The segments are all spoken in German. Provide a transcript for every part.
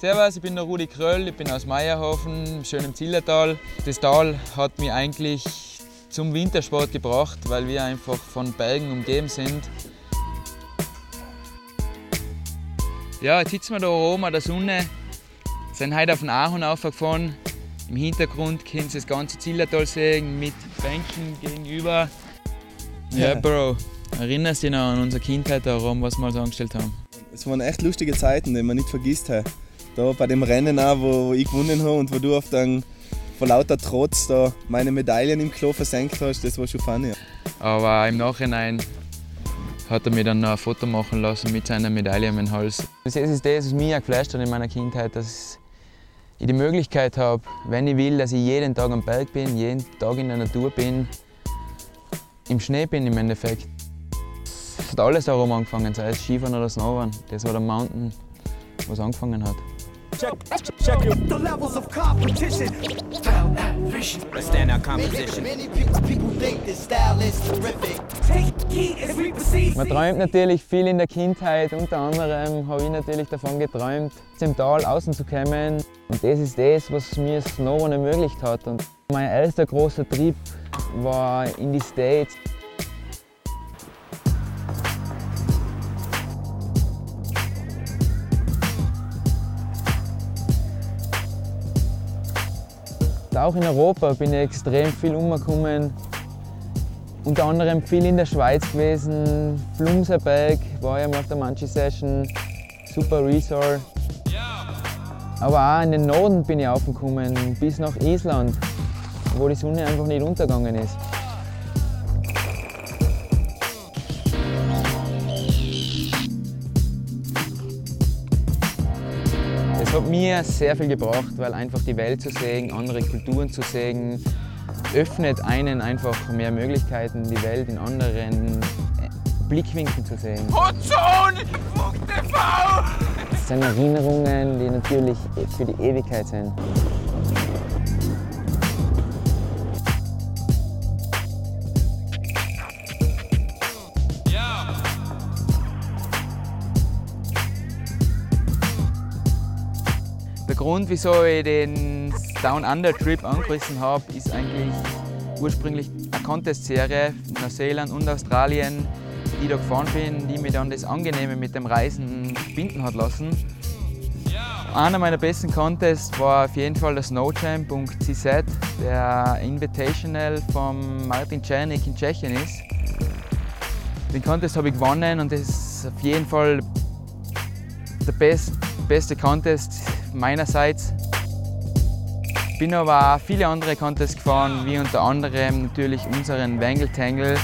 Servus, ich bin der Rudi Kröll, ich bin aus Meierhofen, schön im Zillertal. Das Tal hat mich eigentlich zum Wintersport gebracht, weil wir einfach von Bergen umgeben sind. Ja, jetzt sitzen wir da oben an der Sonne, sind heute auf den Ahorn aufgefahren. Im Hintergrund können Sie das ganze Zillertal sehen mit Bänken gegenüber. Ja. Bro, erinnerst du dich noch an unsere Kindheit darum, was wir so angestellt haben? Es waren echt lustige Zeiten, die man nicht vergisst. He. Da bei dem Rennen auch, wo, wo ich gewonnen habe und wo du auf dann vor lauter Trotz da meine Medaillen im Klo versenkt hast, das war schon funny. Aber im Nachhinein hat er mir dann noch ein Foto machen lassen mit seiner Medaille um den Hals. Das ist das, was mich auch geflasht hat in meiner Kindheit, dass ich die Möglichkeit habe, wenn ich will, dass ich jeden Tag am Berg bin, jeden Tag in der Natur bin, im Schnee bin im Endeffekt. Es hat alles darum angefangen, sei es Skifahren oder Snowboarden. Das war der Mountain, was angefangen hat. Check, check your the levels of competition. Found that vision. Let's stand our composition. Many people, people think this style is terrific. Take heed as we proceed. Man träumt natürlich viel in der Kindheit. Unter anderem habe ich natürlich davon geträumt, im Tal außen zu kommen. Und das ist das, was mir das Snowboard ermöglicht hat. Und mein erster großer Trip war in die States. Auch in Europa bin ich extrem viel umgekommen. Unter anderem viel in der Schweiz gewesen. Flumserberg war ich auf der Manchi Session. Super Resort. Aber auch in den Norden bin ich aufgekommen, bis nach Island, wo die Sonne einfach nicht untergegangen ist. Es hat mir sehr viel gebracht, weil einfach die Welt zu sehen, andere Kulturen zu sehen, öffnet einen einfach mehr Möglichkeiten, die Welt in anderen äh, Blickwinkeln zu sehen. Das sind Erinnerungen, die natürlich für die Ewigkeit sind. Grund, wieso ich den Down Under Trip angerissen habe, ist eigentlich ursprünglich eine Contest-Serie in Neuseeland und Australien, die ich da gefahren bin, die mir dann das Angenehme mit dem Reisen binden hat lassen. Einer meiner besten Contests war auf jeden Fall der Snowjam.cz, der Invitational von Martin Czernik in Tschechien ist. Den Contest habe ich gewonnen und das ist auf jeden Fall der best, beste Contest meinerseits. Bin aber auch viele andere Contests gefahren, wie unter anderem natürlich unseren Wangle Tangle.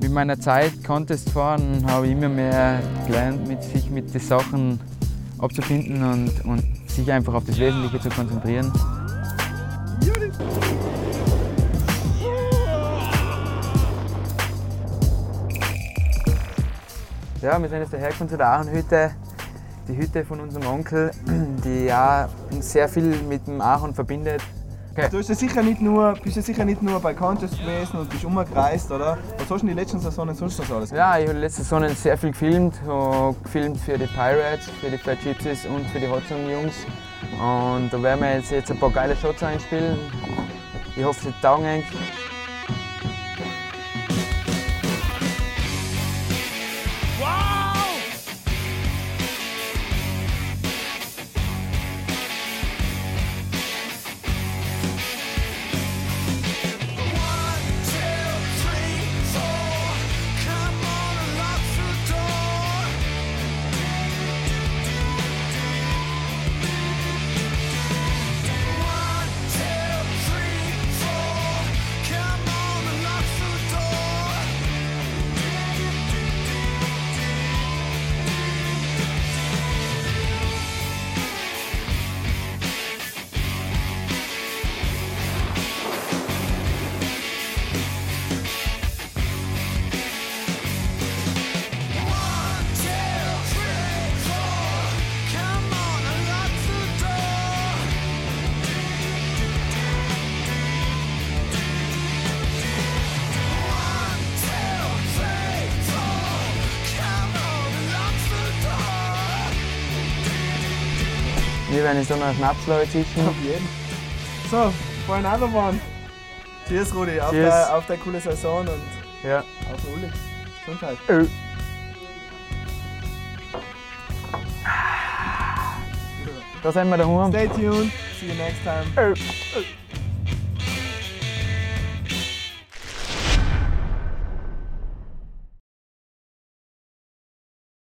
Mit meiner Zeit Contest fahren habe ich immer mehr gelernt, mit sich mit den Sachen abzufinden und, und sich einfach auf das Wesentliche zu konzentrieren. Ja, wir sind jetzt dahergekommen zu der Ahornhütte. Die Hütte von unserem Onkel, die ja sehr viel mit dem Ahorn verbindet. Du bist ja sicher nicht nur, bist ja sicher nicht nur bei Contest gewesen und bist umgereist, oder? Was hast du in den letzten Saisonen sonst noch alles Ja, ich habe letzte Saison sehr viel gefilmt. Habe gefilmt für die Pirates, für die Fat Gypsies und für die Hotzone Jungs. Und da werden wir jetzt, jetzt ein paar geile Shots einspielen. Ich hoffe, sie taugen euch. Wir werden noch einen Schnaps sicher. Auf jeden. So, for another one. Cheers, Rudi. Auf, Cheers. Der, auf der coole Saison und Ja. auf den Uli. Gesundheit. Da sind wir daheim. Stay tuned. See you next time.